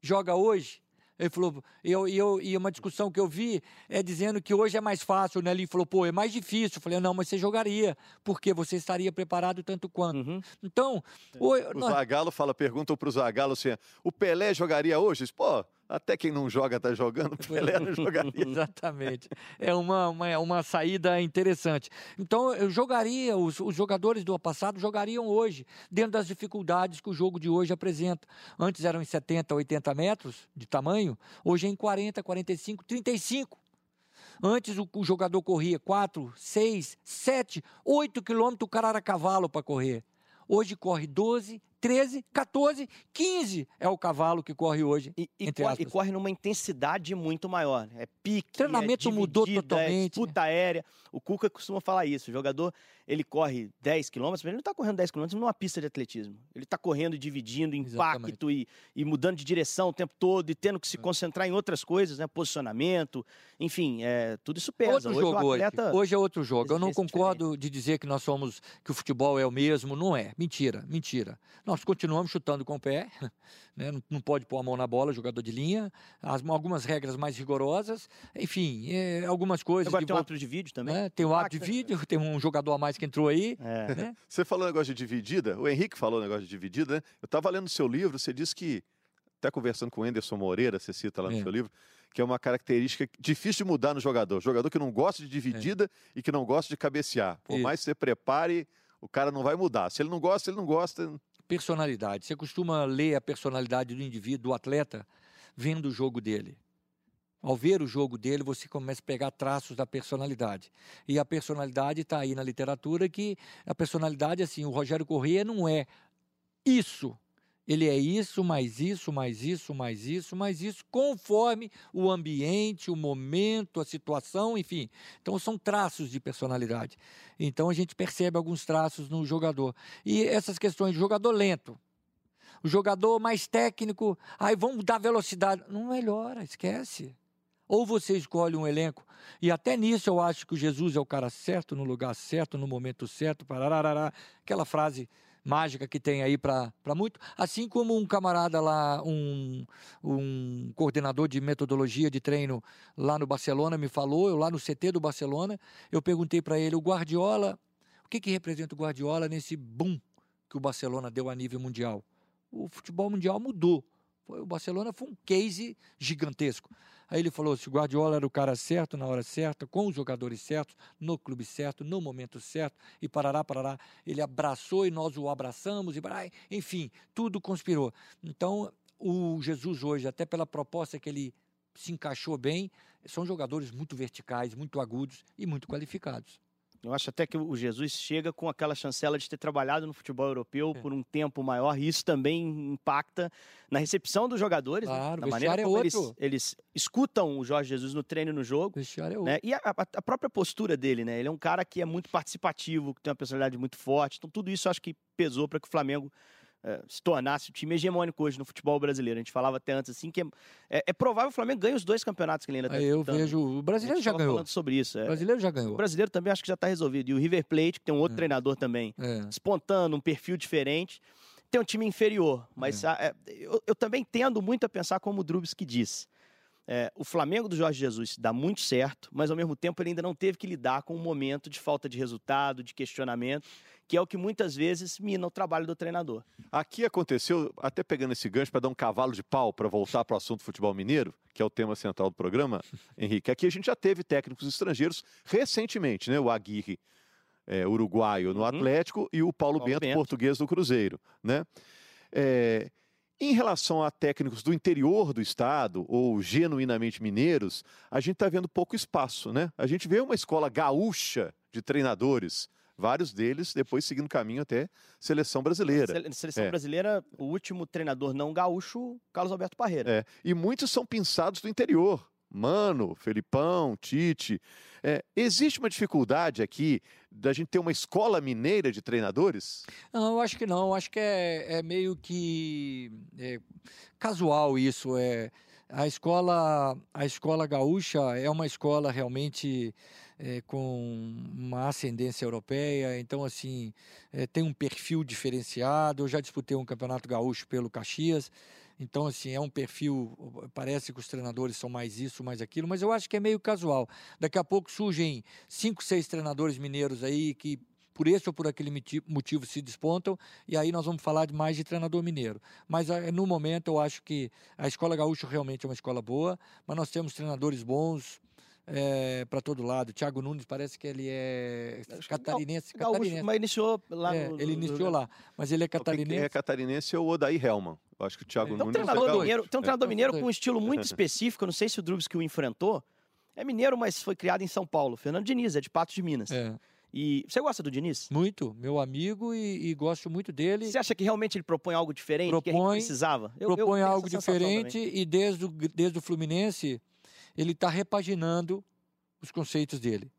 joga hoje. Ele falou, e eu, e, eu, e uma discussão que eu vi é dizendo que hoje é mais fácil. O Nelinho falou, pô, é mais difícil. Eu falei, não, mas você jogaria, porque você estaria preparado tanto quanto. Uhum. Então, o- O nós- Zagallo fala, perguntam pro Zagallo assim: o Pelé jogaria hoje? Pô, até quem não joga tá jogando, Pelé não jogaria. Exatamente. É uma, uma, uma saída interessante. Então, eu jogaria, os, os jogadores do passado jogariam hoje, dentro das dificuldades que o jogo de hoje apresenta. Antes eram em 70, 80 metros de tamanho, hoje é em 40, 45, 35. Antes o, o jogador corria 4, 6, 7, 8 quilômetros, o cara era cavalo para correr. Hoje corre 12, 13, 14, 15 é o cavalo que corre hoje. E, e corre, e corre numa intensidade muito maior. É pique, Treinamento é mudou totalmente. É disputa aérea. O Cuca costuma falar isso. O jogador, ele corre 10 quilômetros, mas ele não está correndo 10 quilômetros numa pista de atletismo. Ele está correndo e dividindo impacto e, e mudando de direção o tempo todo e tendo É. que se concentrar em outras coisas, né? Posicionamento, enfim, é, tudo isso pesa. Outro hoje jogo o atleta... hoje. Hoje é outro jogo. Eu não exige concordo de dizer que nós somos que o futebol é o mesmo. Não é. Mentira, mentira. Nós continuamos chutando com o pé. Né? Não, não pode pôr a mão na bola, jogador de linha. As- algumas regras mais rigorosas. Enfim, é, algumas coisas. Agora de tem um árbitro de vídeo também. né? Tem o árbitro de vídeo, tem um jogador a mais que entrou aí. É. né? Você falou negócio de dividida, o Henrique falou negócio de dividida, né? Eu estava lendo o seu livro, você disse que, até conversando com o Anderson Moreira, você cita lá no É. seu livro, que é uma característica difícil de mudar no jogador. Jogador que não gosta de dividida e que não gosta de cabecear. Por Isso. mais que você prepare, o cara não vai mudar. Se ele não gosta, ele não gosta. Personalidade. Você costuma ler a personalidade do indivíduo, do atleta, vendo o jogo dele. Ao ver o jogo dele, você começa a pegar traços da personalidade. E a personalidade está aí na literatura que a personalidade, assim, o Rogério Corrêa não é isso. Ele é isso, mais isso, mais isso, mais isso, mais isso, conforme o ambiente, o momento, a situação, enfim. Então são traços de personalidade. Então a gente percebe alguns traços no jogador. E essas questões de jogador lento, o jogador mais técnico, aí vamos dar velocidade. Não melhora, esquece. Ou você escolhe um elenco, e até nisso eu acho que o Jesus é o cara certo, no lugar certo, no momento certo, pararará, aquela frase mágica que tem aí para muito. Assim como um camarada lá, um, um coordenador de metodologia de treino lá no Barcelona me falou, eu lá no CT do Barcelona, eu perguntei para ele, o Guardiola, o que, que representa o Guardiola nesse boom que o Barcelona deu a nível mundial? O futebol mundial mudou. O Barcelona foi um case gigantesco. Aí ele falou: se o Guardiola era o cara certo, na hora certa, com os jogadores certos, no clube certo, no momento certo, e parará, parará. Ele abraçou e nós o abraçamos, e enfim, tudo conspirou. Então, o Jesus hoje, até pela proposta que ele se encaixou bem, são jogadores muito verticais, muito agudos e muito qualificados. Eu acho até que o Jesus chega com aquela chancela de ter trabalhado no futebol europeu é. por um tempo maior, e isso também impacta na recepção dos jogadores, né? claro, né? na maneira como é eles, eles, escutam o Jorge Jesus no treino e no jogo. É né? E a, a, própria postura dele, né? Ele é um cara que é muito participativo, que tem uma personalidade muito forte. Então, tudo isso acho que pesou para que o Flamengo é, se tornasse o time hegemônico hoje no futebol brasileiro. A gente falava até antes assim que é, é provável que o Flamengo ganhe os dois campeonatos que ele ainda está Eu vejo. O brasileiro já ganhou. falando sobre isso. É. O brasileiro já ganhou. O brasileiro também acho que já está resolvido. E o River Plate, que tem um outro é. treinador também, é. espontâneo, um perfil diferente, tem um time inferior. Mas é. a, eu, eu, também tendo muito a pensar como o Drubis que diz. É, o Flamengo do Jorge Jesus dá muito certo, mas ao mesmo tempo ele ainda não teve que lidar com um momento de falta de resultado, de questionamento que é o que muitas vezes mina o trabalho do treinador. Aqui aconteceu, até pegando esse gancho para dar um cavalo de pau para voltar para o assunto futebol mineiro, que é o tema central do programa, Henrique. Aqui a gente já teve técnicos estrangeiros recentemente, né? O Aguirre, é, uruguaio no uhum. Atlético e o Paulo, Paulo Bento, Bento, português do Cruzeiro, né? É, em relação a técnicos do interior do estado ou genuinamente mineiros, a gente está vendo pouco espaço, né? A gente vê uma escola gaúcha de treinadores vários deles depois seguindo caminho até seleção brasileira. Seleção é. brasileira, o último treinador não gaúcho, Carlos Alberto Parreira. É. E muitos são pensados do interior. Mano, Felipão, Tite. É, existe uma dificuldade aqui da gente ter uma escola mineira de treinadores? Não, eu acho que não. Eu acho que é, é meio que é, casual isso. É, a escola, a escola gaúcha é uma escola realmente é, com uma ascendência europeia, então assim é, tem um perfil diferenciado. Eu já disputei um campeonato gaúcho pelo Caxias, então assim é um perfil. Parece que os treinadores são mais isso, mais aquilo, mas eu acho que é meio casual. Daqui a pouco surgem cinco, seis treinadores mineiros aí que por esse ou por aquele motivo se despontam, e aí nós vamos falar de mais de treinador mineiro. Mas no momento eu acho que a escola gaúcha realmente é uma escola boa, mas nós temos treinadores bons, é, para todo lado. Thiago Nunes parece que ele é catarinense. Não, catarinense. Mas iniciou lá é, no, Ele iniciou lá, mas ele é catarinense. Quem é catarinense é o Odair Helman. Eu acho que o Thiago é. Nunes... Tem um treinador, mineiro, tem um treinador mineiro com um estilo muito específico, eu não sei se o Drubs que o enfrentou, é mineiro, mas foi criado em São Paulo. Fernando Diniz, é de Patos de Minas. É. E você gosta do Diniz? Muito, meu amigo e, e, gosto muito dele. Você acha que realmente ele propõe algo diferente propõe, que a gente precisava? Eu, propõe eu algo diferente e desde o, desde o Fluminense ele está repaginando os conceitos dele.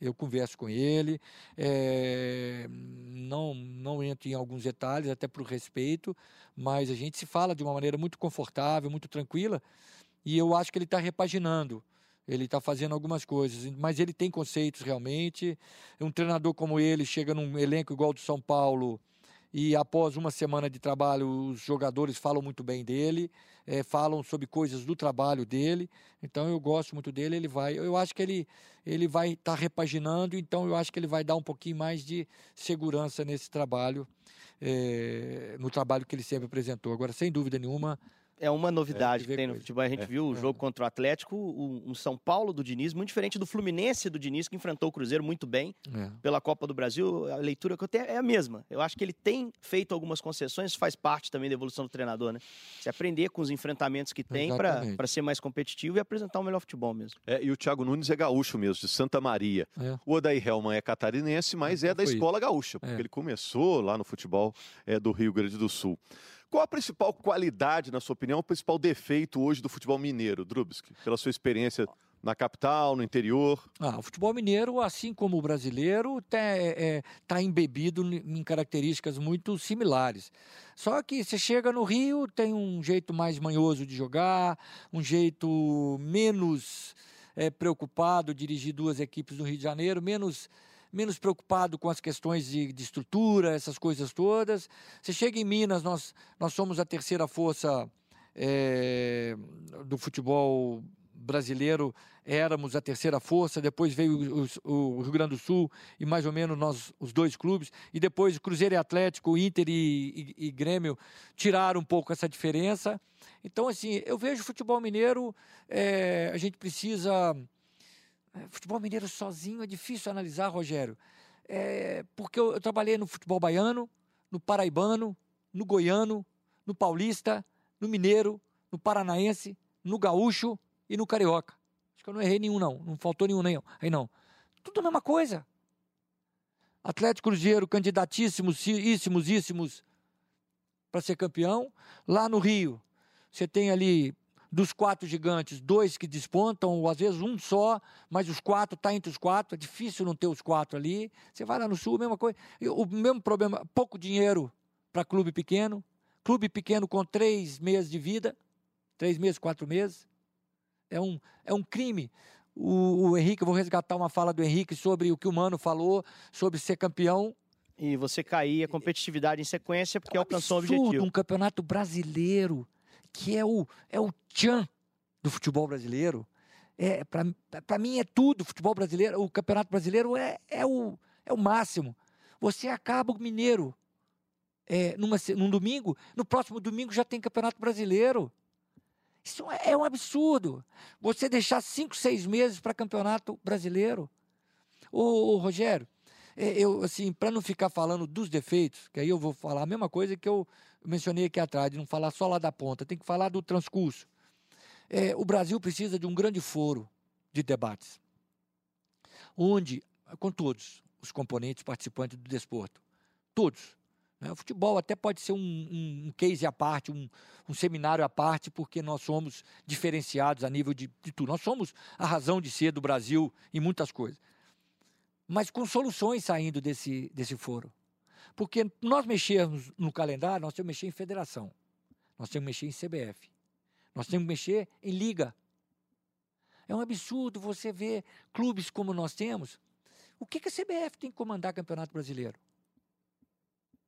Eu converso com ele, é, não, não entro em alguns detalhes, até por respeito, mas a gente se fala de uma maneira muito confortável, muito tranquila, e eu acho que ele está repaginando. Ele está fazendo algumas coisas, mas ele tem conceitos realmente. Um treinador como ele chega num elenco igual do São Paulo, e após uma semana de trabalho, os jogadores falam muito bem dele, é, falam sobre coisas do trabalho dele. Então eu gosto muito dele. Ele vai, eu acho que ele ele vai estar tá repaginando. Então eu acho que ele vai dar um pouquinho mais de segurança nesse trabalho, é, no trabalho que ele sempre apresentou. Agora, sem dúvida nenhuma, é uma novidade é, que tem no futebol. A gente é, viu o é. jogo contra o Atlético, um São Paulo do Diniz, muito diferente do Fluminense do Diniz, que enfrentou o Cruzeiro muito bem é. pela Copa do Brasil. A leitura que eu tenho é a mesma. Eu acho que ele tem feito algumas concessões, faz parte também da evolução do treinador, né? Se aprender com os enfrentamentos que tem para ser mais competitivo e apresentar o um melhor futebol mesmo. É, e o Thiago Nunes é gaúcho mesmo, de Santa Maria. É. O Odair Helman é catarinense, mas é, da escola gaúcha, porque ele começou lá no futebol do Rio Grande do Sul. Qual a principal qualidade, na sua opinião, o principal defeito hoje do futebol mineiro, Drubski, pela sua experiência na capital, no interior? Ah, o futebol mineiro, assim como o brasileiro, está é, é, tá embebido em características muito similares. Só que você chega no Rio, tem um jeito mais manhoso de jogar, um jeito menos é, preocupado, dirigir duas equipes no Rio de Janeiro, menos menos preocupado com as questões de, de, estrutura, essas coisas todas. Você chega em Minas, nós, nós somos a terceira força é, do futebol brasileiro éramos a terceira força, depois veio o, o, Rio Grande do Sul e mais ou menos nós, os dois clubes, e depois Cruzeiro e Atlético, Inter e, e, e Grêmio tiraram um pouco essa diferença. Então, assim, eu vejo o futebol mineiro, é, a gente precisa. É, futebol mineiro sozinho é difícil analisar, Rogério, é, porque eu, eu trabalhei no futebol baiano, no paraibano, no goiano, no paulista, no mineiro, no paranaense, no gaúcho e no Carioca. Acho que eu não errei nenhum, não. Não faltou nenhum, nem aí não. Tudo a mesma coisa. Atlético Cruzeiro, candidatíssimos, íssimos, íssimos para ser campeão. Lá no Rio, você tem ali dos quatro gigantes, dois que despontam, ou às vezes um só, mas os quatro está entre os quatro, é difícil não ter os quatro ali. Você vai lá no Sul, mesma coisa. O mesmo problema, pouco dinheiro para clube pequeno, clube pequeno com três meses de vida, três meses, quatro meses é um, é um crime. O, o Henrique, eu vou resgatar uma fala do Henrique sobre o que o Mano falou, sobre ser campeão. E você cair a competitividade em sequência porque é um alcançou absurdo, o objetivo. um campeonato brasileiro, que é o, é o tchan do futebol brasileiro. É, Para mim é tudo, futebol brasileiro, o campeonato brasileiro é, é, o, é o máximo. Você acaba o mineiro é, numa, num domingo, no próximo domingo já tem campeonato brasileiro. Isso é, é um absurdo. Você deixar cinco, seis meses para campeonato brasileiro. Ô, ô Rogério, eu, assim, para não ficar falando dos defeitos, que aí eu vou falar a mesma coisa que eu mencionei aqui atrás, de não falar só lá da ponta, tem que falar do transcurso. É, o Brasil precisa de um grande foro de debates, onde, com todos os componentes participantes do desporto, todos, né? O futebol até pode ser um, um, um case à parte, um, um, seminário à parte, porque nós somos diferenciados a nível de, de tudo. Nós somos a razão de ser do Brasil em muitas coisas. Mas com soluções saindo desse, desse foro. Porque nós mexermos no calendário, nós temos que mexer em federação. Nós temos que mexer em CBF. Nós temos que mexer em liga. É um absurdo você ver clubes como nós temos. O que, que a CBF tem que comandar campeonato brasileiro?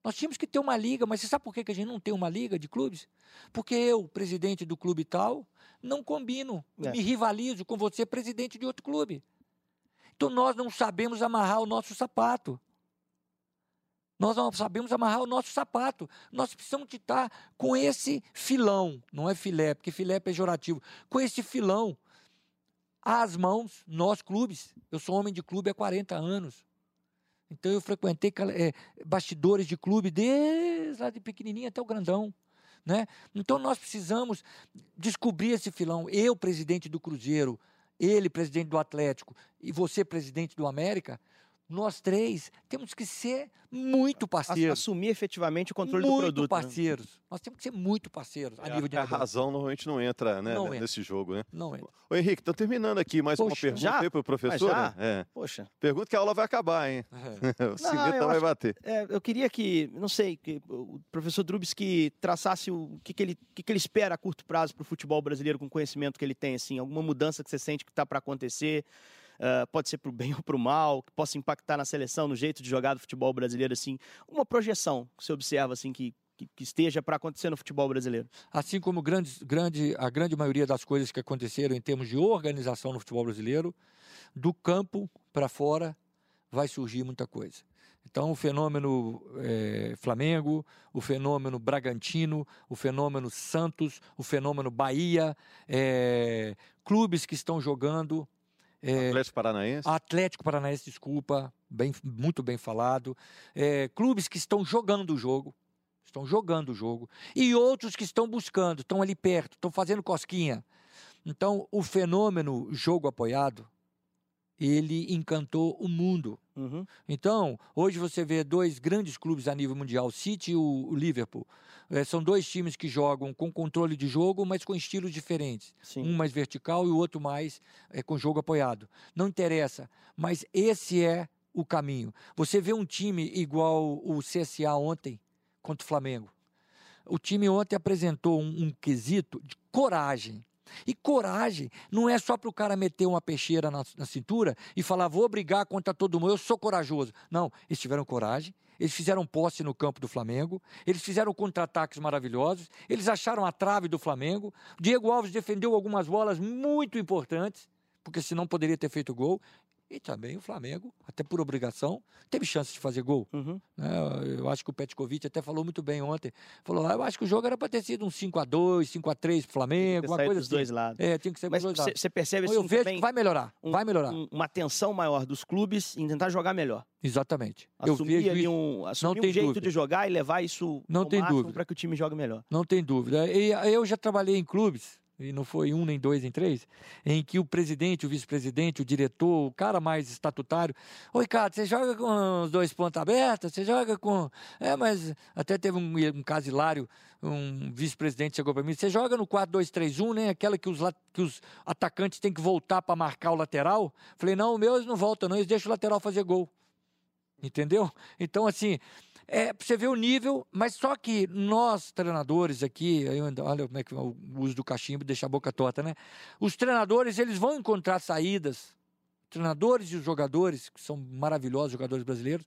Nós tínhamos que ter uma liga, mas você sabe por que a gente não tem uma liga de clubes? Porque eu, presidente do clube tal, não combino, é. me rivalizo com você, presidente de outro clube. Então nós não sabemos amarrar o nosso sapato. Nós não sabemos amarrar o nosso sapato. Nós precisamos de estar com esse filão, não é filé, porque filé é pejorativo, com esse filão às mãos, nós clubes. Eu sou homem de clube há 40 anos. Então eu frequentei é, bastidores de clube desde lá de pequenininho até o grandão. Né? Então nós precisamos descobrir esse filão. Eu, presidente do Cruzeiro, ele, presidente do Atlético, e você, presidente do América, nós três temos que ser muito parceiros. Assumir efetivamente o controle muito do produto. Muito né? parceiros. Né? Nós temos que ser muito parceiros a é, nível de A razão normalmente não entra né, não nesse entra. jogo, né? Não entra. Ô Henrique, estou terminando aqui mais Poxa, uma pergunta para o professor. Né? É. Poxa. Pergunta que a aula vai acabar, hein? É. o Cimeta vai bater. É, eu queria que, não sei, que o professor Drubski traçasse o que, que, ele, que, que ele espera a curto prazo para o futebol brasileiro com o conhecimento que ele tem, assim, alguma mudança que você sente que está para acontecer uh, pode ser para o bem ou para o mal, que possa impactar na seleção, no jeito de jogar do futebol brasileiro, assim, uma projeção que você observa, assim, que, que, que esteja para acontecer no futebol brasileiro? Assim como grande, grande, a grande maioria das coisas que aconteceram em termos de organização no futebol brasileiro, do campo para fora vai surgir muita coisa. Então, o fenômeno é, Flamengo, o fenômeno Bragantino, o fenômeno Santos, o fenômeno Bahia, é, clubes que estão jogando é, Atlético Paranaense? Atlético Paranaense, desculpa, bem, muito bem falado. É, clubes que estão jogando o jogo, estão jogando o jogo. E outros que estão buscando, estão ali perto, estão fazendo cosquinha. Então, o fenômeno jogo apoiado, ele encantou o mundo. Uhum. Então, hoje você vê dois grandes clubes a nível mundial, o City e o Liverpool. É, são dois times que jogam com controle de jogo, mas com estilos diferentes. Sim. Um mais vertical e o outro mais é, com jogo apoiado. Não interessa, mas esse é o caminho. Você vê um time igual o CSA ontem contra o Flamengo. O time ontem apresentou um, um quesito de coragem. E coragem não é só para o cara meter uma peixeira na, na, cintura e falar, vou brigar contra todo mundo, eu sou corajoso. Não, eles tiveram coragem, eles fizeram posse no campo do Flamengo, eles fizeram contra-ataques maravilhosos, eles acharam a trave do Flamengo. Diego Alves defendeu algumas bolas muito importantes, porque senão poderia ter feito gol. E também o Flamengo, até por obrigação, teve chance de fazer gol. Uhum. Né? Eu acho que o Petkovic até falou muito bem ontem. Falou, ah, eu acho que o jogo era para ter sido um 5x2, 5x3 pro Flamengo, uma coisa dos assim. dois lados. É, tinha que ser Mas dos dois lados. você percebe Então, assim, eu vejo que vai melhorar, um- vai melhorar. um- uma atenção maior dos clubes em tentar jogar melhor. Exatamente. eu Assumir vejo ali isso, um, assumir um tem jeito dúvida. de jogar e levar isso Não tem dúvida. para que o time jogue melhor. não tem dúvida. Eu já trabalhei em clubes, e não foi um, nem dois, nem três, em que o presidente, o vice-presidente, o diretor, o cara mais estatutário, ô Ricardo, você joga com os dois pontos abertos? Você joga com. É, mas até teve um, um caso hilário, um vice-presidente chegou para mim, você joga no 4-2-3-1, né? Aquela que os, que os atacantes têm que voltar para marcar o lateral. Falei, não, o meu eles não voltam, não, eles deixam o lateral fazer gol. Entendeu? Então, assim, é, pra você ver o nível, mas só que nós, treinadores aqui, olha como é que é o uso do cachimbo deixa a boca torta, né? Os treinadores, eles vão encontrar saídas. Treinadores e os jogadores, que são maravilhosos jogadores brasileiros,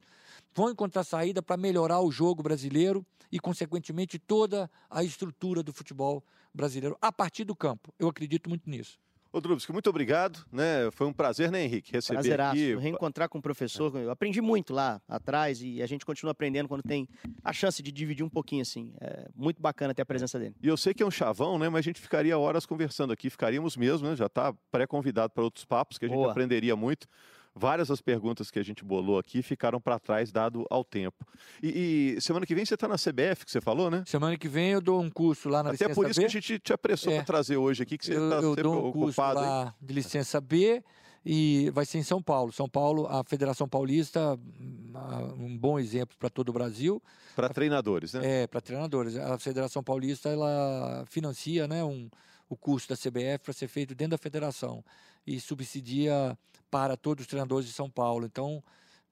vão encontrar saída para melhorar o jogo brasileiro e, consequentemente, toda a estrutura do futebol brasileiro a partir do campo. Eu acredito muito nisso. Ô, Drubsky, muito obrigado. Né? Foi um prazer, né, Henrique? Receber Prazeraço. aqui. Reencontrar com o professor. Eu aprendi muito lá atrás e a gente continua aprendendo quando tem a chance de dividir um pouquinho, assim. É muito bacana ter a presença dele. E eu sei que é um chavão, né? Mas a gente ficaria horas conversando aqui, ficaríamos mesmo, né? Já está pré-convidado para outros papos que a gente Boa. aprenderia muito. Várias das perguntas que a gente bolou aqui ficaram para trás, dado ao tempo. E, e semana que vem você está na CBF, que você falou, né? Semana que vem eu dou um curso lá na Até licença por isso B. que a gente te apressou É. para trazer hoje aqui, que você está sempre dou um curso ocupado. hein? lá de licença B e vai ser em São Paulo. São Paulo, a Federação Paulista, um bom exemplo para todo o Brasil, Para treinadores, né? é para treinadores. A Federação Paulista ela financia, né, um, o curso da CBF para ser feito dentro da federação e subsidia para todos os treinadores de São Paulo. Então,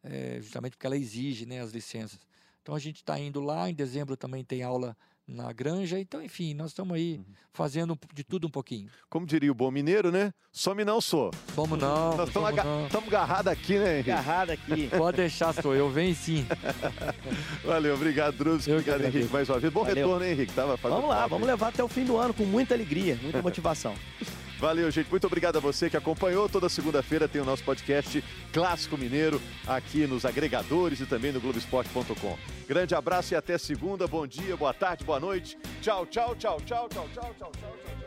é, justamente porque ela exige, né, as licenças. Então a gente está indo lá. Em dezembro também tem aula na Granja. Então, enfim, nós estamos aí Uhum. fazendo de tudo um pouquinho. Como diria o bom mineiro, né? Some não sou. Vamos não. Nós estamos agarrados aqui, né, Henrique? Agarrado aqui. Pode deixar, sou eu. Vem sim. Valeu, obrigado, que Obrigado, Henrique, mais uma vez. Bom Valeu. retorno, hein, Henrique? Tava fazendo Vamos lá, falta, vamos hein? levar até o fim do ano com muita alegria, muita motivação. Valeu, gente. Muito obrigado a você que acompanhou. Toda segunda-feira tem o nosso podcast Clássico Mineiro aqui nos agregadores e também no Globoesporte.com. Grande abraço e até segunda. Bom dia, boa tarde, boa noite. Tchau, tchau, tchau, tchau, tchau, tchau, tchau, tchau, tchau.